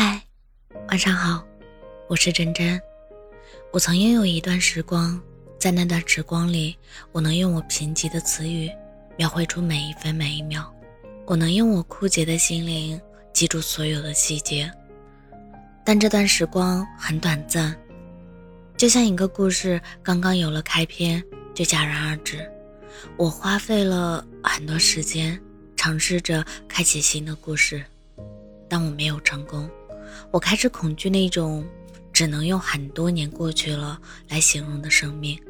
嗨，晚上好，我是真真。我曾拥有一段时光，在那段时光里，我能用我贫瘠的词语描绘出每一分每一秒，我能用我枯竭的心灵记住所有的细节。但这段时光很短暂，就像一个故事刚刚有了开篇就戛然而止。我花费了很多时间，尝试着开启新的故事，但我没有成功。我开始恐惧那种只能用很多年过去了来形容的生命，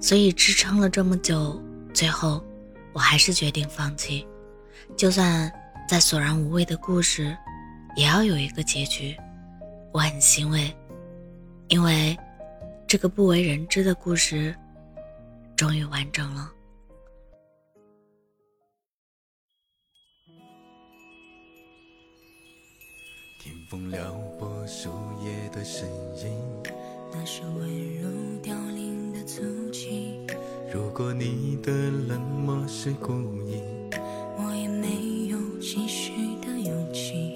所以支撑了这么久，最后我还是决定放弃。就算再索然无味的故事，也要有一个结局。我很欣慰，因为这个不为人知的故事终于完整了。听风撩拨树叶的声音，那是温柔凋零的足迹。如果你的冷漠是故意，我也没有继续的勇气。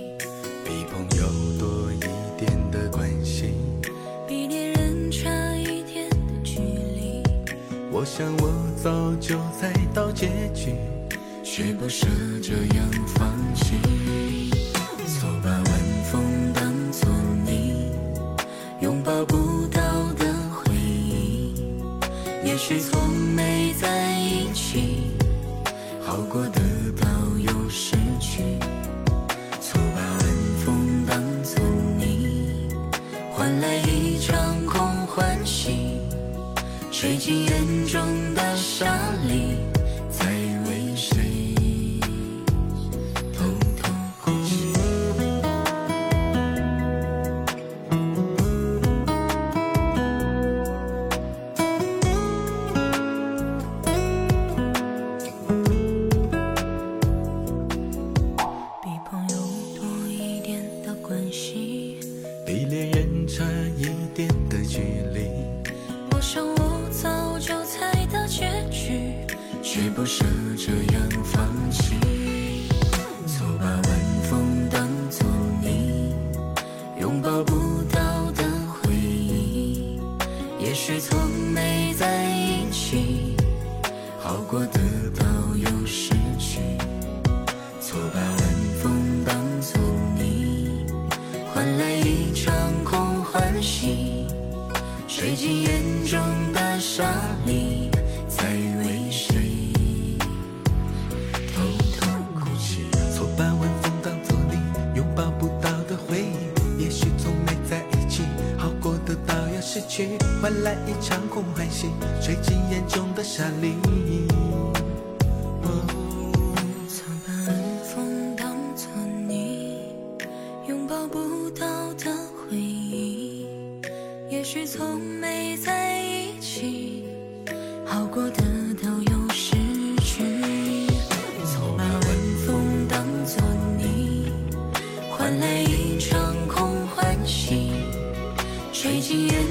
比朋友多一点的关系，比恋人差一点的距离。我想我早就猜到结局，却不舍这样放弃。抱不到的回忆，也许比恋人差一点的距离，我想我早就猜到结局，却不舍这样放弃。错把晚风当作你拥抱不到的回忆，也许从没在一起，好过得换来一场空欢喜，吹进眼中的沙砾，再为谁偷偷哭泣？错把晚风当作你拥抱不到的回忆，也许从没在一起，好过得到又失去，换来一场空欢喜，吹进眼中的沙砾。许从没在一起，好过的都有失去。错把晚风当作你，换来一场空欢喜。吹进眼。